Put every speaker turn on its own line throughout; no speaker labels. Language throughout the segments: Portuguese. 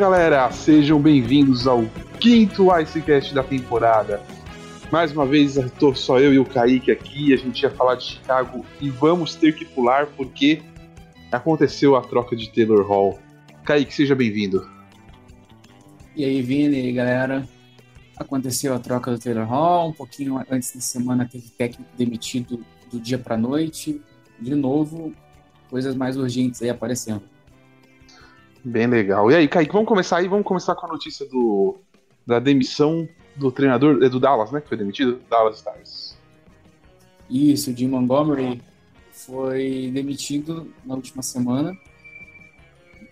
galera, sejam bem-vindos ao quinto Icecast da temporada. Mais uma vez, estou só eu e o Kaique aqui, a gente ia falar de Chicago e vamos ter que pular porque aconteceu a troca de Taylor Hall. Kaique, seja bem-vindo.
E aí, Vini, e aí, galera? Aconteceu a troca do Taylor Hall, um pouquinho antes da semana teve técnico demitido do dia para noite. De novo, coisas mais urgentes aí aparecendo.
Bem legal. E aí, Kaique, vamos começar aí, vamos começar com a notícia do, da demissão do treinador, é do Dallas, né, que foi demitido? Dallas Stars.
Isso, o Jim Montgomery foi demitido na última semana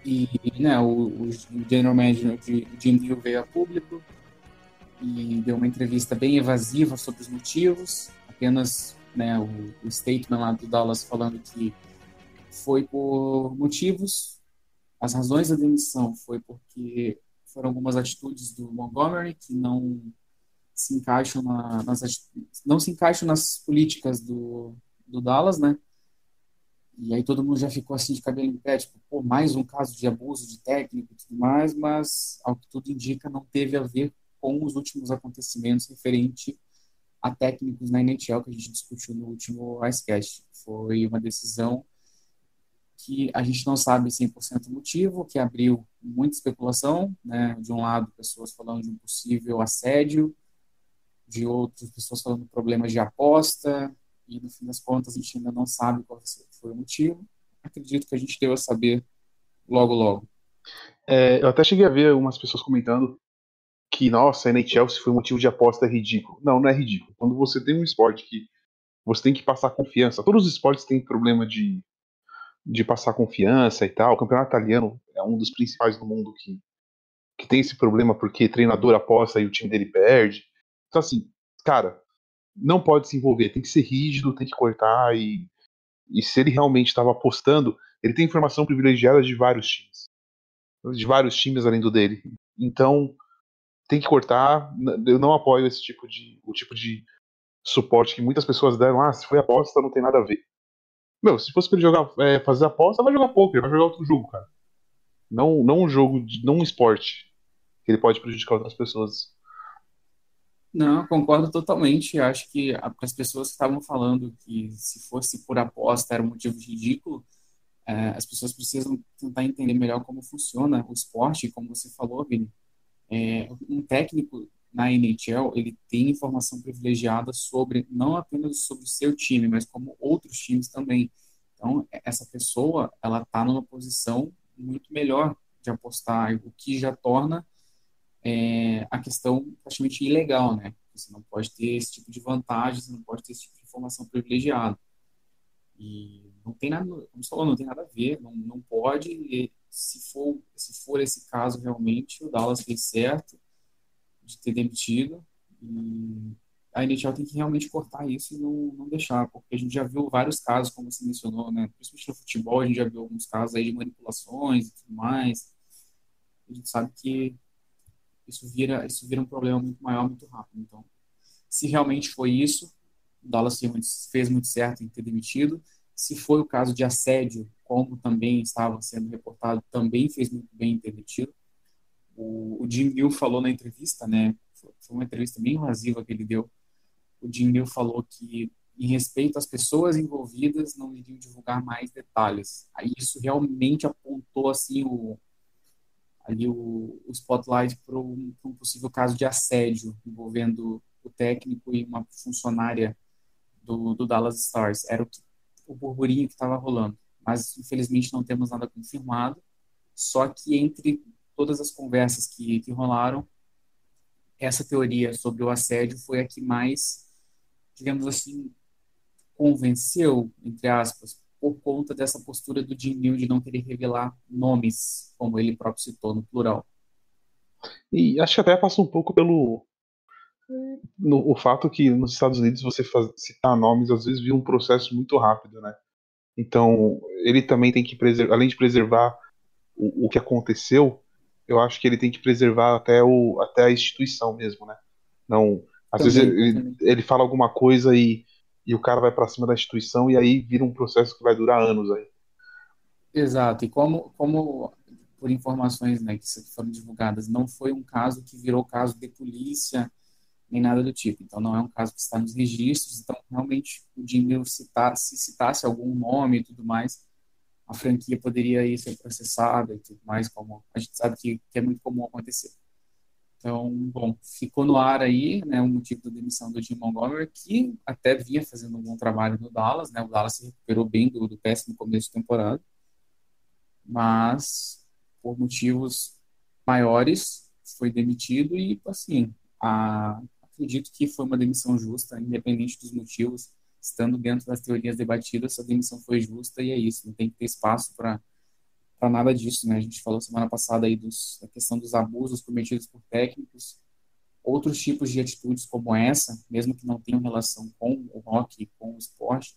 e né, o, o general manager de Jim Hill veio a público e deu uma entrevista bem evasiva sobre os motivos, apenas né, o, o statement lá do Dallas falando que foi por motivos as razões da demissão foi porque foram algumas atitudes do Montgomery que não se encaixam na, nas não se encaixam nas políticas do, do Dallas, né? E aí todo mundo já ficou assim de cabelo em pé, tipo, pô, mais um caso de abuso de técnico e tudo mais, mas ao que tudo indica não teve a ver com os últimos acontecimentos referente a técnicos na NHL que a gente discutiu no último Icecast. Foi uma decisão que a gente não sabe 100% o motivo, que abriu muita especulação, né? De um lado, pessoas falando de um possível assédio, de outras pessoas falando de problemas de aposta, e no fim das contas a gente ainda não sabe qual foi o motivo. Acredito que a gente deva saber logo, logo.
É, eu até cheguei a ver algumas pessoas comentando que, nossa, a NHL se foi motivo de aposta é ridículo. Não, não é ridículo. Quando você tem um esporte que você tem que passar confiança, todos os esportes têm problema de de passar confiança e tal. O campeonato italiano é um dos principais do mundo que, que tem esse problema porque treinador aposta e o time dele perde. Então, assim, cara, não pode se envolver, tem que ser rígido, tem que cortar e, e se ele realmente estava apostando, ele tem informação privilegiada de vários times. De vários times além do dele. Então, tem que cortar. Eu não apoio esse tipo de, o tipo de suporte que muitas pessoas deram. Ah, se foi aposta, não tem nada a ver. Meu, se fosse pra ele jogar, é, fazer aposta, vai jogar poker, vai jogar outro jogo, cara. Não, não um jogo, de, não um esporte que ele pode prejudicar outras pessoas.
Não, concordo totalmente. Acho que as pessoas que estavam falando que se fosse por aposta era um motivo ridículo, é, as pessoas precisam tentar entender melhor como funciona o esporte, como você falou, Vini. É, um técnico na NHL, ele tem informação privilegiada sobre, não apenas sobre o seu time, mas como outros times também. Então, essa pessoa, ela está numa posição muito melhor de apostar, o que já torna é, a questão praticamente ilegal, né? Você não pode ter esse tipo de vantagem, você não pode ter esse tipo de informação privilegiada. E não tem nada, como você falou, não tem nada a ver, não, não pode. Se for, se for esse caso realmente, o Dallas fez certo, de ter demitido. E a NHL tem que realmente cortar isso e não, não deixar, porque a gente já viu vários casos, como você mencionou, né? Principalmente no futebol, a gente já viu alguns casos aí de manipulações e tudo mais. A gente sabe que isso vira, isso vira um problema muito maior, muito rápido. Então, se realmente foi isso, o Dallas fez muito certo em ter demitido. Se foi o caso de assédio, como também estava sendo reportado, também fez muito bem em ter demitido o, o Jim Neal falou na entrevista, né? Foi uma entrevista bem invasiva que ele deu. O Jim Neal falou que, em respeito às pessoas envolvidas, não iriam divulgar mais detalhes. Aí isso realmente apontou assim o ali o, o spotlight para um, um possível caso de assédio envolvendo o técnico e uma funcionária do, do Dallas Stars. Era o, o burburinho que estava rolando. Mas, infelizmente, não temos nada confirmado. Só que entre todas as conversas que, que rolaram, essa teoria sobre o assédio foi a que mais, digamos assim, convenceu, entre aspas, por conta dessa postura do Jim Neal de não querer revelar nomes, como ele próprio citou no plural.
E acho que até passa um pouco pelo no, o fato que nos Estados Unidos você faz, citar nomes às vezes vira um processo muito rápido, né? Então ele também tem que preservar, além de preservar o, o que aconteceu, eu acho que ele tem que preservar até, o, até a instituição mesmo, né? Não, às também, vezes ele, ele, fala alguma coisa e, e o cara vai para cima da instituição e aí vira um processo que vai durar anos aí.
Exato. E como, como por informações né, que foram divulgadas, não foi um caso que virou caso de polícia nem nada do tipo. Então, não é um caso que está nos registros. Então, realmente, o Jimmy citar, se citasse algum nome e tudo mais, a franquia poderia ir ser processada e tudo mais, como a gente sabe que, que é muito comum acontecer. Então, bom, ficou no ar aí, né, o motivo da demissão do Jim Montgomery, que até vinha fazendo um bom trabalho no Dallas, né, o Dallas se recuperou bem do, do péssimo começo de temporada, mas por motivos maiores foi demitido e, assim, a, acredito que foi uma demissão justa, independente dos motivos, estando dentro das teorias debatidas, a demissão foi justa e é isso, não tem que ter espaço para para nada disso, né? A gente falou semana passada aí dos, da questão dos abusos cometidos por técnicos, outros tipos de atitudes como essa, mesmo que não tenham relação com o rock, com o esporte,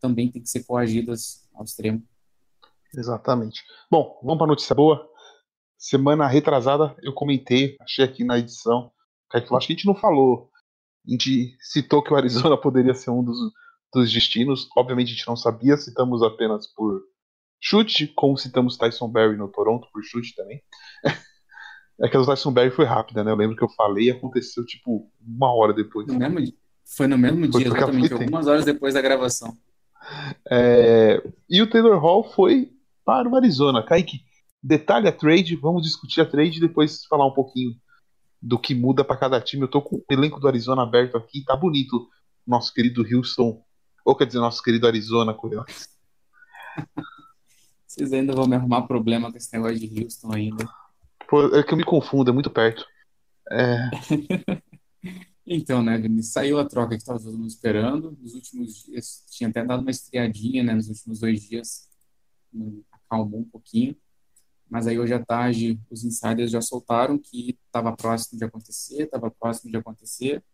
também tem que ser coagidas ao extremo.
Exatamente. Bom, vamos para a notícia boa. Semana retrasada eu comentei, achei aqui na edição, acho que a gente não falou, a gente citou que o Arizona poderia ser um dos, dos destinos, obviamente a gente não sabia, citamos apenas por Chute, como citamos Tyson Berry no Toronto por chute também. é que o Tyson Berry foi rápida, né? Eu lembro que eu falei e aconteceu tipo uma hora depois.
No mesmo, foi no mesmo foi dia, exatamente, algumas horas depois da gravação.
É, e o Taylor Hall foi para o Arizona. Kaique, detalhe a trade, vamos discutir a trade e depois falar um pouquinho do que muda para cada time. Eu tô com o elenco do Arizona aberto aqui, tá bonito. Nosso querido Houston, ou quer dizer, nosso querido Arizona Coyotes.
Vocês ainda vão me arrumar problema com esse negócio de Houston ainda.
Pô, é que eu me confundo, é muito perto. É...
então, né, Vinícius, saiu a troca que estava todo mundo esperando. Nos últimos dias, tinha até dado uma estreadinha, né, nos últimos dois dias. Acalmou um pouquinho. Mas aí hoje à tarde os insiders já soltaram que estava próximo de acontecer, estava próximo de acontecer.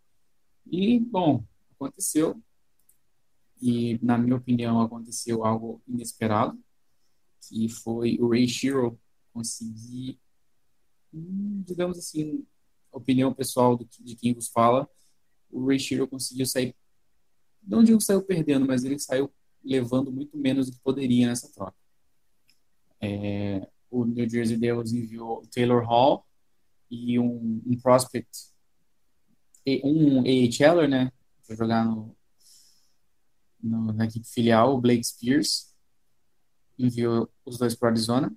E, bom, aconteceu. E, na minha opinião, aconteceu algo inesperado que foi o Ray Shiro conseguir, hum, digamos assim, opinião pessoal do, de quem vos fala, o Ray Shiro conseguiu sair, não digo saiu perdendo, mas ele saiu levando muito menos do que poderia nessa troca. É, o New Jersey Devils enviou Taylor Hall e um, um prospect, um AHLer, né, para jogar no, no, na equipe filial, o Blake Spears, enviou os dois para Arizona.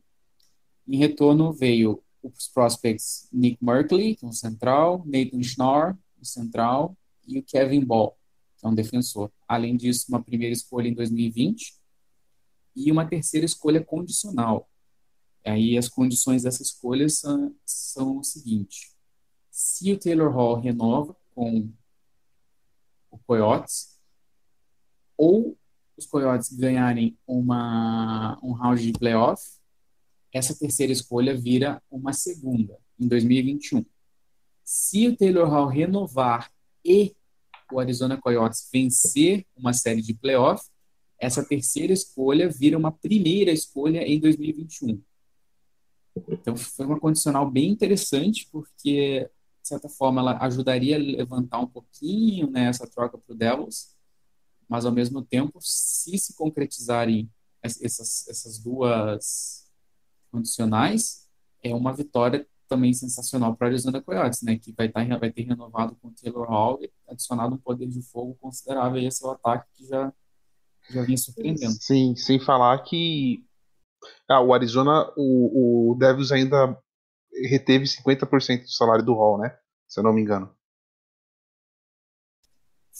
Em retorno veio os prospects Nick Merkley, que é um central, Nathan Schnorr, um central, e o Kevin Ball, que é um defensor. Além disso, uma primeira escolha em 2020 e uma terceira escolha condicional. Aí as condições dessa escolha são, são o seguinte: se o Taylor Hall renova com o Coyotes, ou os Coyotes ganharem uma, um round de playoff, essa terceira escolha vira uma segunda, em 2021. Se o Taylor Hall renovar e o Arizona Coyotes vencer uma série de playoff, essa terceira escolha vira uma primeira escolha em 2021. Então foi uma condicional bem interessante, porque, de certa forma, ela ajudaria a levantar um pouquinho né, essa troca para o Devils, mas ao mesmo tempo, se se concretizarem essas, essas duas condicionais, é uma vitória também sensacional para a Arizona Coyotes, né, que vai, tá, vai ter renovado com o Taylor Hall e adicionado um poder de fogo considerável a seu ataque que já, já vinha surpreendendo.
Sim, sem falar que ah, o Arizona, o, o Devils ainda reteve 50% do salário do Hall, né? Se eu não me engano.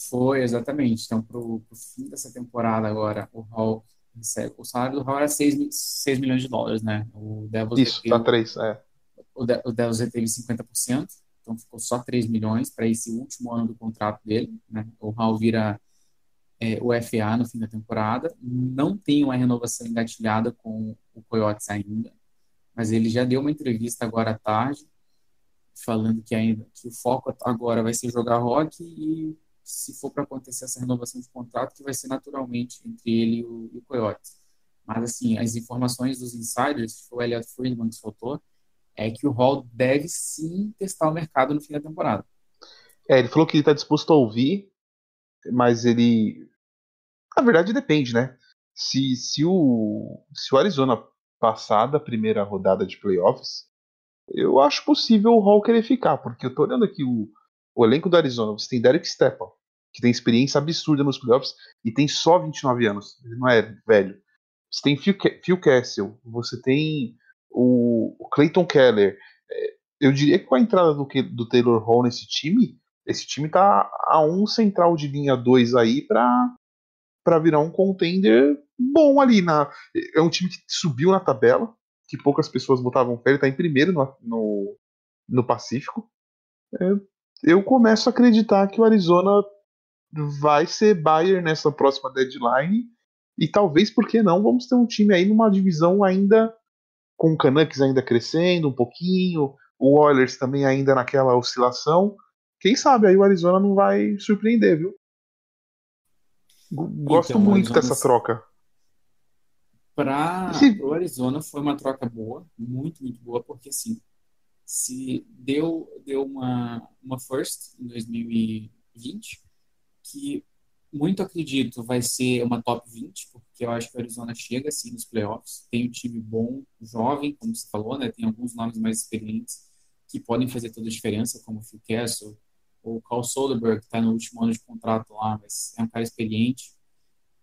Foi, exatamente. Então, para o fim dessa temporada agora, o Hall recebe. O salário do Hall era 6, 6 milhões de dólares, né? O Devils
Isso, reteve, tá 3, é.
O, De, o Devils reteve 50%, então ficou só 3 milhões para esse último ano do contrato dele, né? O Hall vira é, o FA no fim da temporada. Não tem uma renovação engatilhada com o Coyotes ainda, mas ele já deu uma entrevista agora à tarde falando que ainda que o foco agora vai ser jogar rock e se for para acontecer essa renovação de contrato, que vai ser naturalmente entre ele e o, e o Coyote. Mas, assim, as informações dos insiders, o Elliot Friedman que soltou, é que o Hall deve sim testar o mercado no fim da temporada.
É, ele falou que ele está disposto a ouvir, mas ele. Na verdade, depende, né? Se, se, o, se o Arizona passada a primeira rodada de playoffs, eu acho possível o Hall querer ficar, porque eu tô olhando aqui o, o elenco do Arizona. Você tem Derek Stepan, que tem experiência absurda nos playoffs e tem só 29 anos, ele não é velho. Você tem Phil, Phil Castle, você tem o, o Clayton Keller. É, eu diria que com a entrada do, do Taylor Hall nesse time, esse time tá a um central de linha 2 aí para para virar um contender bom ali na é um time que subiu na tabela, que poucas pessoas botavam fé, ele tá em primeiro no, no, no Pacífico. É, eu começo a acreditar que o Arizona vai ser Bayern nessa próxima deadline e talvez, por que não, vamos ter um time aí numa divisão ainda com o Canucks ainda crescendo um pouquinho, o Oilers também ainda naquela oscilação. Quem sabe aí o Arizona não vai surpreender, viu? Gosto então, muito Arizona... dessa troca.
Para o Arizona foi uma troca boa, muito, muito boa, porque assim, se deu, deu uma, uma first em 2020, que muito acredito vai ser uma top 20, porque eu acho que o Arizona chega assim nos playoffs, tem um time bom, jovem, como você falou, né? Tem alguns nomes mais experientes que podem fazer toda a diferença, como o Phil Kessel, o Carl Soderbergh, que está no último ano de contrato lá, mas é um cara experiente.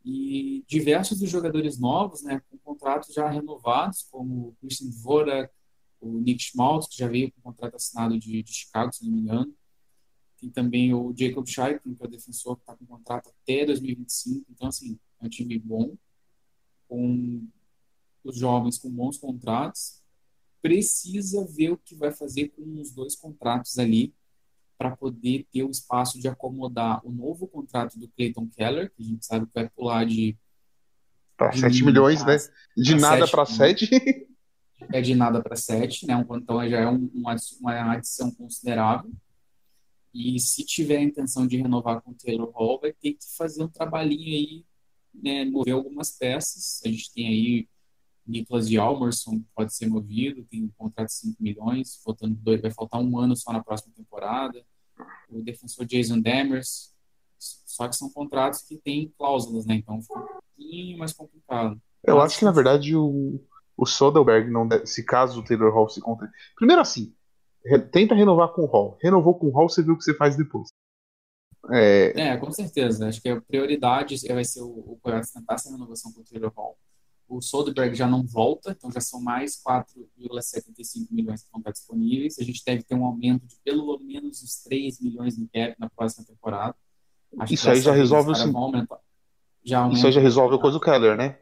E diversos dos jogadores novos, né, com contratos já renovados, como o Christian Dvorak, o Nick Schmaltz, que já veio com contrato assinado de, de Chicago, se não me engano. Tem também o Jacob Scheikman, que é o defensor, que está com contrato até 2025. Então, assim, é um time bom, com os jovens com bons contratos. Precisa ver o que vai fazer com os dois contratos ali, para poder ter o espaço de acomodar o novo contrato do Clayton Keller, que a gente sabe que vai pular de.
Para 7 milhões, né? De nada para 7.
É de nada para 7, né? Então já é um, uma, uma adição considerável. E se tiver a intenção de renovar com o Taylor Hall, vai ter que fazer um trabalhinho aí, né, mover algumas peças. A gente tem aí Nicholas Almerson pode ser movido, tem um contrato de 5 milhões, faltando dois, vai faltar um ano só na próxima temporada. O defensor Jason Demers, só que são contratos que têm cláusulas, né? Então fica um pouquinho mais complicado.
Eu Mas, acho que, na verdade, o, o Soderbergh, não deve, se caso o Taylor Hall se conte. Primeiro assim, re, tenta renovar com o Hall. Renovou com o Hall, você vê o que você faz depois.
É, é com certeza. Acho que a prioridade vai ser o, o Coyotes tentar essa renovação com o Taylor Hall. O Soderbergh já não volta, então já são mais 4,75 milhões que vão estar disponíveis. A gente deve ter um aumento de pelo menos uns 3 milhões no cap na próxima temporada.
Acho Isso aí já resolve o já Isso aí já resolve a coisa do Keller, né?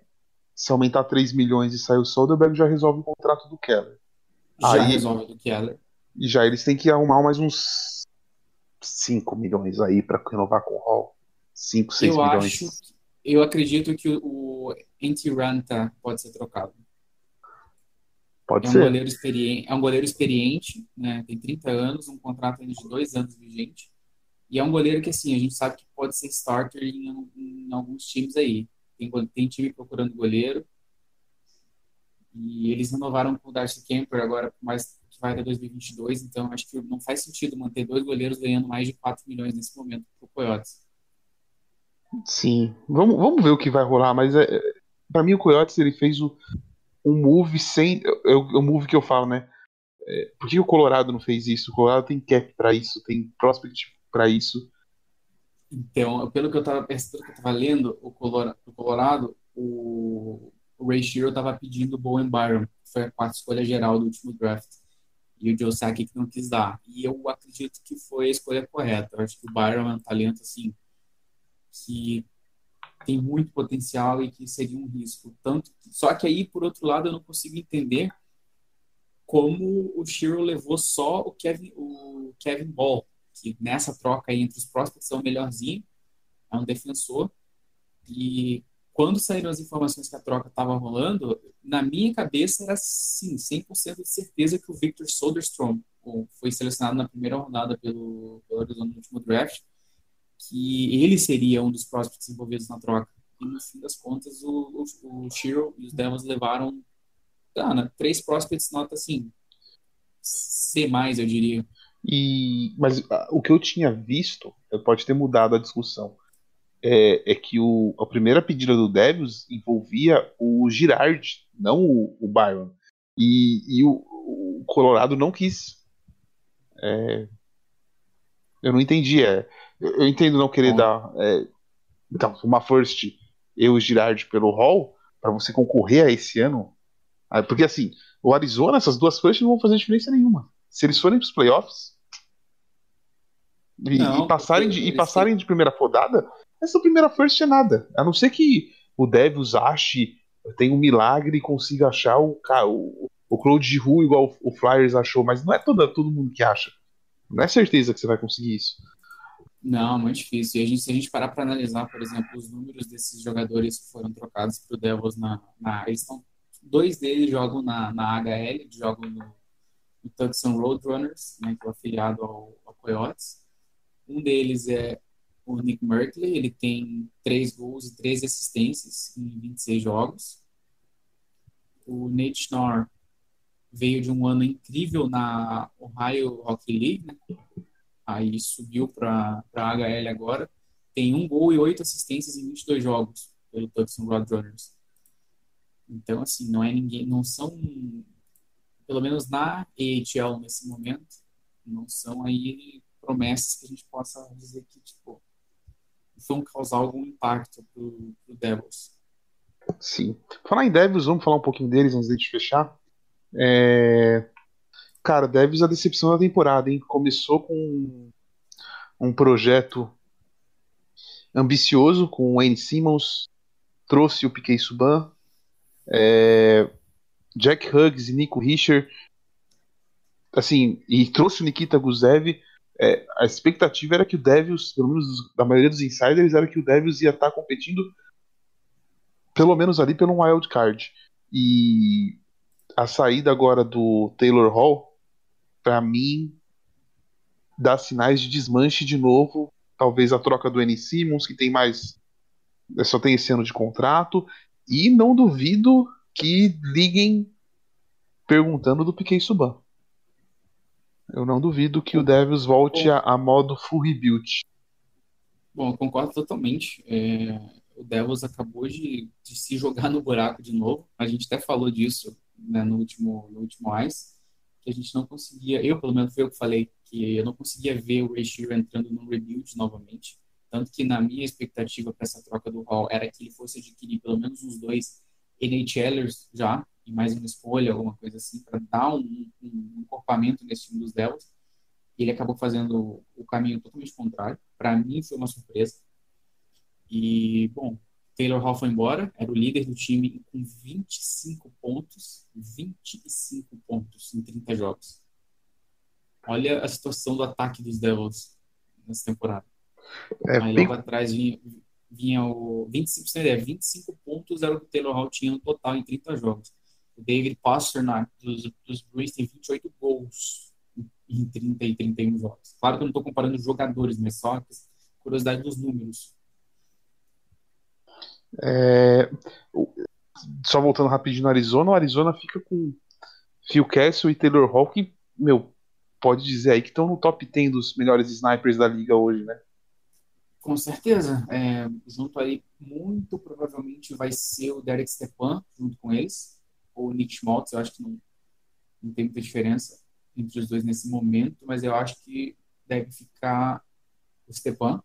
Se aumentar 3 milhões e sair o Soderbergh, já resolve o contrato do Keller.
Já aí, resolve do Keller.
E já eles têm que arrumar mais uns 5 milhões aí para renovar com o Hall. 5, 6
eu
milhões.
Acho, eu acredito que o, Anti-Ranta pode ser trocado.
Pode
é
ser.
Um goleiro experiente, é um goleiro experiente, né? tem 30 anos, um contrato ainda de dois anos vigente. E é um goleiro que, assim, a gente sabe que pode ser starter em, em alguns times aí. Tem, tem time procurando goleiro. E eles renovaram com o Darcy Kemper agora, mais que vai até 2022. Então, acho que não faz sentido manter dois goleiros ganhando mais de 4 milhões nesse momento para o Coyotes.
Sim, vamos, vamos ver o que vai rolar, mas é, para mim o Coyotes ele fez o, um move sem. É o, move que eu falo, né? É, por que o Colorado não fez isso? O Colorado tem cap para isso, tem prospect para isso.
Então, pelo que eu tava que eu tava lendo, o Colorado, o, Colorado, o, Ray Shiro tava pedindo o Bowen Byron, que foi a quarta escolha geral do último draft. E o Joe não quis dar. E eu acredito que foi a escolha correta. Eu acho que o Byron é um talento, assim, que tem muito potencial e que seria um risco. Tanto, só que aí, por outro lado, eu não consigo entender como o Shiro levou só o Kevin, o Kevin Ball, que nessa troca aí entre os prospects é o melhorzinho, é um defensor. E quando saíram as informações que a troca estava rolando, na minha cabeça era sim, 100% de certeza que o Victor Soderstrom foi selecionado na primeira rodada pelo, pelo Arizona no último draft que ele seria um dos prospects envolvidos na troca. E no fim das contas, o, o, o Shiro e os Devils levaram ah, três prospects nota assim, C+, eu diria.
E, mas ah, o que eu tinha visto, pode ter mudado a discussão, é, é que o, a primeira pedida do Devils envolvia o Girard, não o, o Byron. E, e o, o, Colorado não quis. É, eu não entendi. É, eu entendo não querer dar é, então, uma first eu e o Girard pelo Hall para você concorrer a esse ano. Ah, porque assim, o Arizona, essas duas firsts não vão fazer diferença nenhuma. Se eles forem para os playoffs e, não, e passarem, de, e passarem de primeira rodada, essa primeira first é nada. A não ser que o Devils ache, tem um milagre e consiga achar o, o, o Claude Giroux igual o Flyers achou, mas não é todo, todo mundo que acha. Não é certeza que você vai conseguir isso.
Não, muito difícil. E a gente, se a gente parar para analisar, por exemplo, os números desses jogadores que foram trocados para o Devils na, na eles estão dois deles jogam na, na HL, jogam no, no Tucson Roadrunners, né, que é afiliado ao, ao Coyotes. Um deles é o Nick Merkley, ele tem três gols e três assistências em 26 jogos. O Nate Schnorr veio de um ano incrível na Ohio Hockey League, né? aí subiu para a HL agora. Tem um gol e oito assistências em 22 jogos pelo Tucson Roadrunners. Então, assim, não é ninguém, não são, pelo menos na AHL nesse momento, não são aí promessas que a gente possa dizer que, tipo, vão causar algum impacto pro, pro Devils.
Sim. Falar em Devils, vamos falar um pouquinho deles antes de fechar. É... Cara, Devils a decepção da temporada, hein? Começou com um projeto ambicioso com o Wayne Simmons, trouxe o Piquet Subban, é... Jack Huggs e Nico Rischer, assim, e trouxe o Nikita Gusev. É, a expectativa era que o Devils, pelo menos da maioria dos insiders, era que o Devils ia estar competindo pelo menos ali pelo wild card. E a saída agora do Taylor Hall para mim, dá sinais de desmanche de novo. Talvez a troca do N. Simmons, que tem mais. É, só tem esse ano de contrato. E não duvido que liguem perguntando do Piquet Suban. Eu não duvido que o Devils volte a, a modo full rebuild.
Bom, eu concordo totalmente. É, o Devils acabou de, de, se jogar no buraco de novo. A gente até falou disso né, no último no último Ice que a gente não conseguia, eu pelo menos foi eu que falei, que eu não conseguia ver o Ray entrando no rebuild novamente. Tanto que na minha expectativa para essa troca do Hall era que ele fosse adquirir pelo menos uns dois NHLers já, e mais uma escolha, alguma coisa assim, para dar um, um encorpamento nesse time dos Devils. E ele acabou fazendo o caminho totalmente contrário. Para mim foi uma surpresa. E, bom, Taylor Hall foi embora, era o líder do time com 25 pontos, 25 pontos em 30 jogos. Olha a situação do ataque dos Devils nessa temporada. É, Aí bem... logo atrás vinha, vinha o 25, é, 25 pontos era o que o Taylor Hall tinha no total em 30 jogos. O David Pasternak dos, dos Bruins tem 28 gols em 30 e 31 jogos. Claro que eu não estou comparando jogadores, mas só curiosidade dos números.
É, só voltando rapidinho no Arizona, o Arizona fica com Phil Castle e Taylor Hall, que, meu, pode dizer aí que estão no top 10 dos melhores snipers da liga hoje, né?
Com certeza. É, junto aí, muito provavelmente vai ser o Derek Stepan, junto com eles, ou o Nick Schmaltz, eu acho que não, não tem muita diferença entre os dois nesse momento, mas eu acho que deve ficar o Stepan,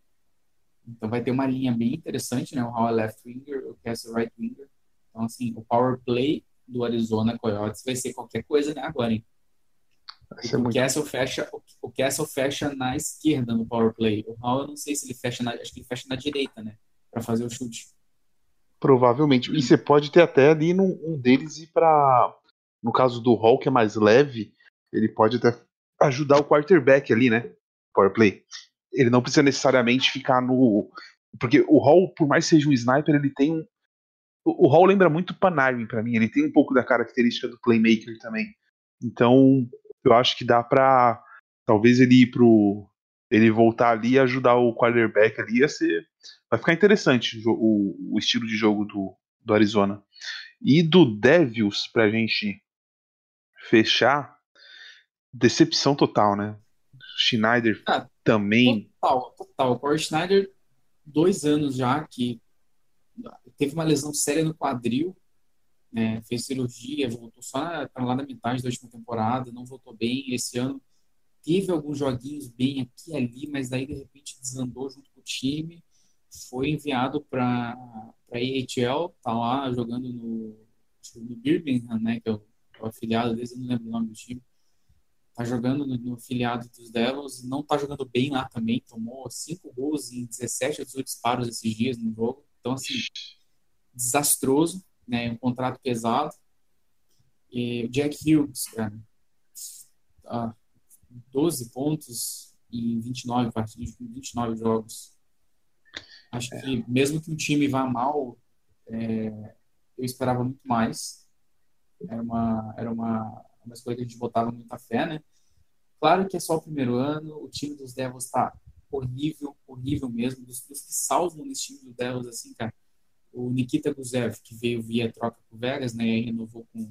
então vai ter uma linha bem interessante, né? O Howell left winger, o Castle right winger. Então, assim, o power play do Arizona Coyotes vai ser qualquer coisa né, agora, hein? O muito... Castle, fecha, o Castle fecha na esquerda no power play. O Howell, eu não sei se ele fecha na, acho que ele fecha na direita, né? Para fazer o chute.
Provavelmente. E você pode ter até ali num, um deles ir para, no caso do Hall que é mais leve, ele pode até ajudar o quarterback ali, né? Power play ele não precisa necessariamente ficar no. Porque o Hall, por mais que seja um sniper, ele tem um. O Hall lembra muito Panarin para mim, ele tem um pouco da característica do playmaker também. Então, eu acho que dá pra. Talvez ele ir pro. Ele voltar ali e ajudar o quarterback ali ia ser. Vai ficar interessante o, o estilo de jogo do, do Arizona. E do Devils, pra gente fechar, decepção total, né? Schneider ah, também.
Total, total. O Schneider dois anos já que teve uma lesão séria no quadril, né, fez cirurgia, voltou só lá na metade da última temporada, não voltou bem. Esse ano teve alguns joguinhos bem aqui e ali, mas daí de repente desandou junto com o time. Foi enviado para a AHL, tá lá jogando no, no Birmingham, né, que é o, é o afiliado deles, eu não lembro o nome do time. Tá jogando no, afiliado dos Devils, não tá jogando bem lá também, tomou cinco gols em 17 ou 18 disparos esses dias no jogo. Então, assim, desastroso, né, um contrato pesado. E o Jack Hughes, cara, ah, 12 pontos em 29 partidas, 29 jogos. Acho que mesmo que o time vá mal, é, eu esperava muito mais. Era uma, era uma, uma escolha que a gente botava muita fé, né? Claro que é só o primeiro ano, o time dos Devils está horrível, horrível mesmo. Dos, dos que salvam nesse time dos Devils, assim, cara, o Nikita Guzev, que veio via troca com o Vegas, né, e renovou com,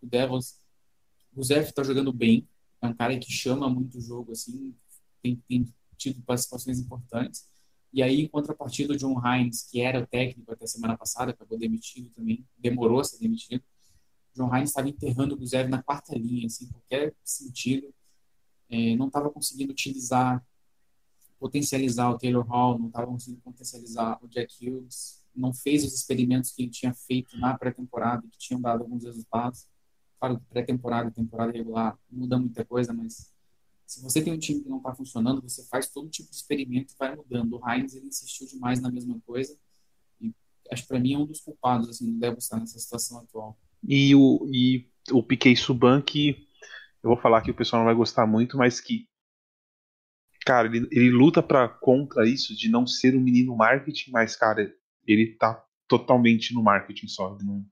o Devils. O Guzev está jogando bem, é um cara que chama muito o jogo, assim, tem, tem tido participações importantes. E aí, em contrapartida, o John Hines, que era o técnico até semana passada, acabou demitido também, demorou a ser demitido. John Hines estava enterrando o Guzev na quarta linha, assim, qualquer sentido. É, não estava conseguindo utilizar, potencializar o Taylor Hall, não estava conseguindo potencializar o Jack Hughes, não fez os experimentos que ele tinha feito na pré-temporada, que tinham dado alguns resultados. Claro que pré-temporada e temporada regular muda muita coisa, mas se você tem um time que não está funcionando, você faz todo tipo de experimento e vai mudando. O Heinz ele insistiu demais na mesma coisa acho que para mim é um dos culpados assim, não deve estar nessa situação atual.
E o e o Piquet Suban que eu vou falar que o pessoal não vai gostar muito, mas que cara, ele, ele luta para contra isso de não ser um menino marketing, mas cara, ele tá totalmente no marketing só, não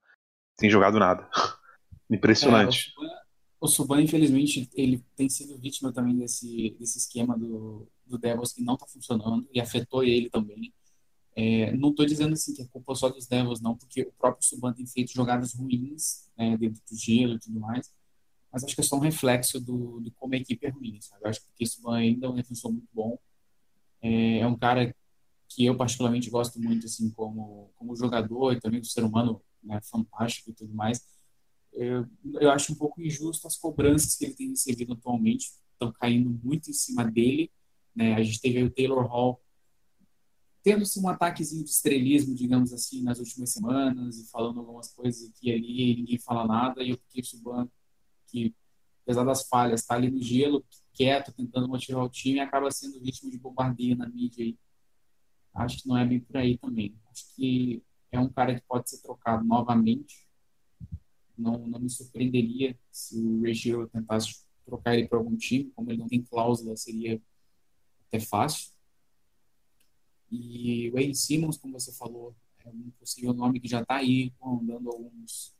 tem jogado nada. Impressionante.
É, o Suban, infelizmente, ele tem sido vítima também desse, desse esquema do, do Devils que não está funcionando e afetou ele também. É, não estou dizendo assim que é culpa só dos Devils, não, porque o próprio Suban tem feito jogadas ruins né, dentro do gelo e tudo mais, mas acho que é só um reflexo do, de como a equipe é ruim, sabe? Eu acho que o Suban ainda é um defensor muito bom, é, é, um cara que eu particularmente gosto muito, assim, como, como jogador e também do ser humano né, fantástico e tudo mais, eu, eu acho um pouco injusto as cobranças que ele tem recebido atualmente, estão caindo muito em cima dele. Né? A gente teve o Taylor Hall tendo-se um ataquezinho de estrelismo, digamos assim, nas últimas semanas e falando algumas coisas aqui e ali, ninguém fala nada, e o Piquet Suban, que apesar das falhas, está ali no gelo, quieto, tentando motivar o time, acaba sendo vítima de bombardeio na mídia. Aí. Acho que não é bem por aí também. Acho que é um cara que pode ser trocado novamente, não, não me surpreenderia se o Regiro tentasse trocar ele para algum time, como ele não tem cláusula, seria até fácil. E o Wayne Simmons, como você falou, é um possível nome que já está aí rondando alguns.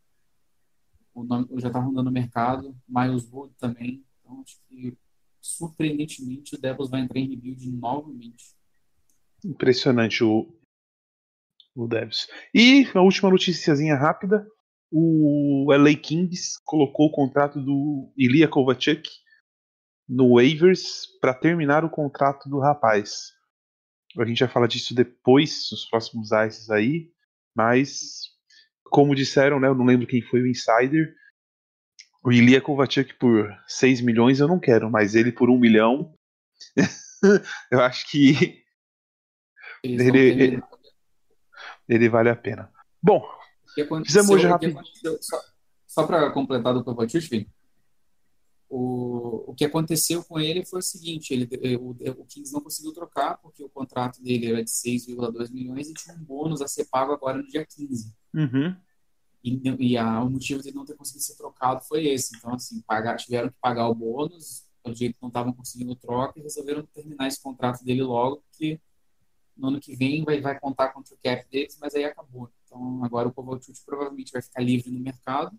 O nome já está rondando o mercado. Miles Wood também. Então, acho que surpreendentemente o Devils vai entrar em rebuild novamente.
Impressionante o, o Devils. E a última noticiazinha rápida: o LA Kings colocou o contrato do Ilya Kovalchuk no waivers para terminar o contrato do rapaz. A gente vai falar disso depois, nos próximos ices aí, mas como disseram, né, eu não lembro quem foi o insider, o Ilya Kovalchuk por 6 milhões eu não quero, mas ele por 1 milhão, eu acho que ele, ele, ele vale a pena. Bom,
Fizemos hoje rápido. Só, só para completar do Kovacic, o, o que aconteceu com ele foi o seguinte, ele, o, o Kings não conseguiu trocar porque o contrato dele era de 6,2 milhões e tinha um bônus a ser pago agora no dia 15.
Uhum.
E, e a, o motivo de não ter conseguido ser trocado foi esse. Então, assim, pagar, tiveram que pagar o bônus, pelo jeito não estavam conseguindo troca, e resolveram terminar esse contrato dele logo, porque no ano que vem vai, vai contar contra o cap deles, mas aí acabou. Então, agora o Kovalchuk provavelmente vai ficar livre no mercado.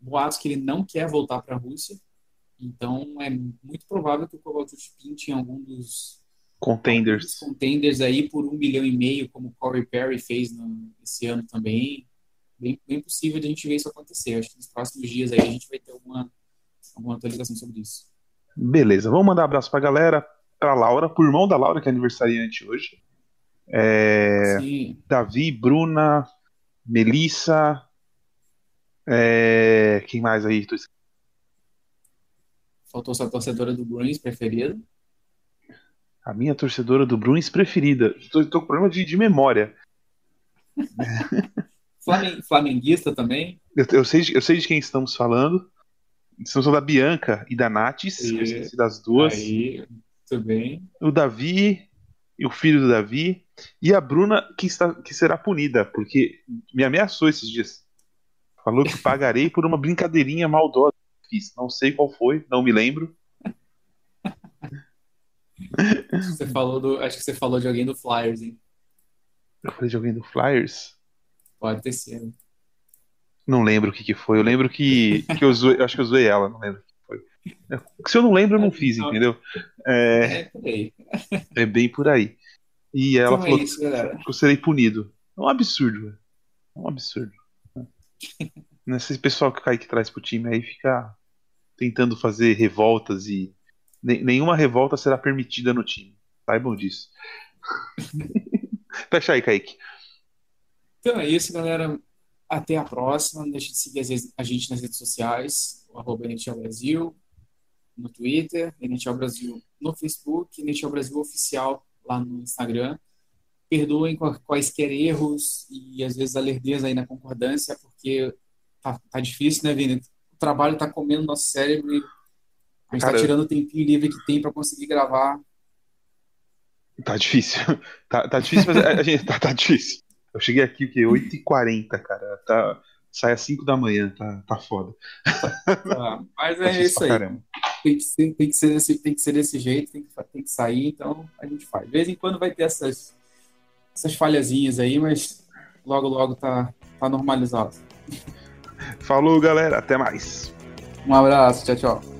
Boatos que ele não quer voltar para a Rússia. Então, é muito provável que o Kovalchuk pinte em algum dos
contenders,
contenders aí por um milhão e meio, como o Corey Perry fez no, esse ano também. Bem, bem possível de a gente ver isso acontecer. Acho que nos próximos dias aí a gente vai ter alguma, alguma atualização sobre isso.
Beleza, vamos mandar um abraço para a galera, para Laura, por irmão da Laura, que é aniversariante hoje. É. Davi, Bruna, Melissa. é, quem mais aí? Tô esquecendo.
Faltou sua torcedora do Bruins preferida.
A minha torcedora do Bruins preferida. Tô, tô com problema de, de memória.
Flamen- Flamenguista também.
Eu, eu sei, de- eu sei de quem estamos falando. Estamos falando da Bianca e da Natis.
E-
Eu esqueci das duas.
Aí, tudo bem.
O Davi e o filho do Davi. E a Bruna, que, está, que será punida, porque me ameaçou esses dias. Falou que pagarei por uma brincadeirinha maldosa fiz. Não sei qual foi, não me lembro.
Você falou do, acho que você falou de alguém do Flyers, hein?
Eu falei de alguém do Flyers.
Pode ter sido.
Não lembro o que, que foi. Eu lembro que, que eu zoei, acho que eu zoei ela, não lembro o que foi. Se eu não lembro, eu não fiz, entendeu? É,
É,
é bem por aí. E ela
Então é
falou
isso, galera.
que eu serei punido. É um absurdo, velho. É um absurdo. Esse pessoal que o Kaique traz pro time aí fica tentando fazer revoltas e ne- nenhuma revolta será permitida no time. Saibam disso. Fecha aí, Kaique.
Então é isso, galera. Até a próxima. Não deixe de seguir a gente nas redes sociais, o arroba NHL Brasil, no Twitter, NHL Brasil no Facebook, NHL Brasil Oficial lá no Instagram. Perdoem qua- quaisquer erros e às vezes a lerdeza aí na concordância, porque tá, tá difícil, né, Vini? O trabalho tá comendo nosso cérebro e a gente
Cara,
tá tirando o tempinho livre que tem para conseguir gravar.
Tá difícil. Tá, tá difícil, mas a, a gente tá, tá difícil. Eu cheguei aqui o quê? 8h40, cara. Tá, sai às 5 da manhã, tá, tá foda.
Tá, Mas
Tá
é
difícil
isso aí. tem que ser, tem que ser, desse, tem que ser desse jeito, tem que, tem que sair, então a gente faz. De vez em quando vai ter essas, essas falhazinhas aí, mas logo, logo tá, tá normalizado.
Falou, galera. Até mais.
Um abraço, tchau, tchau.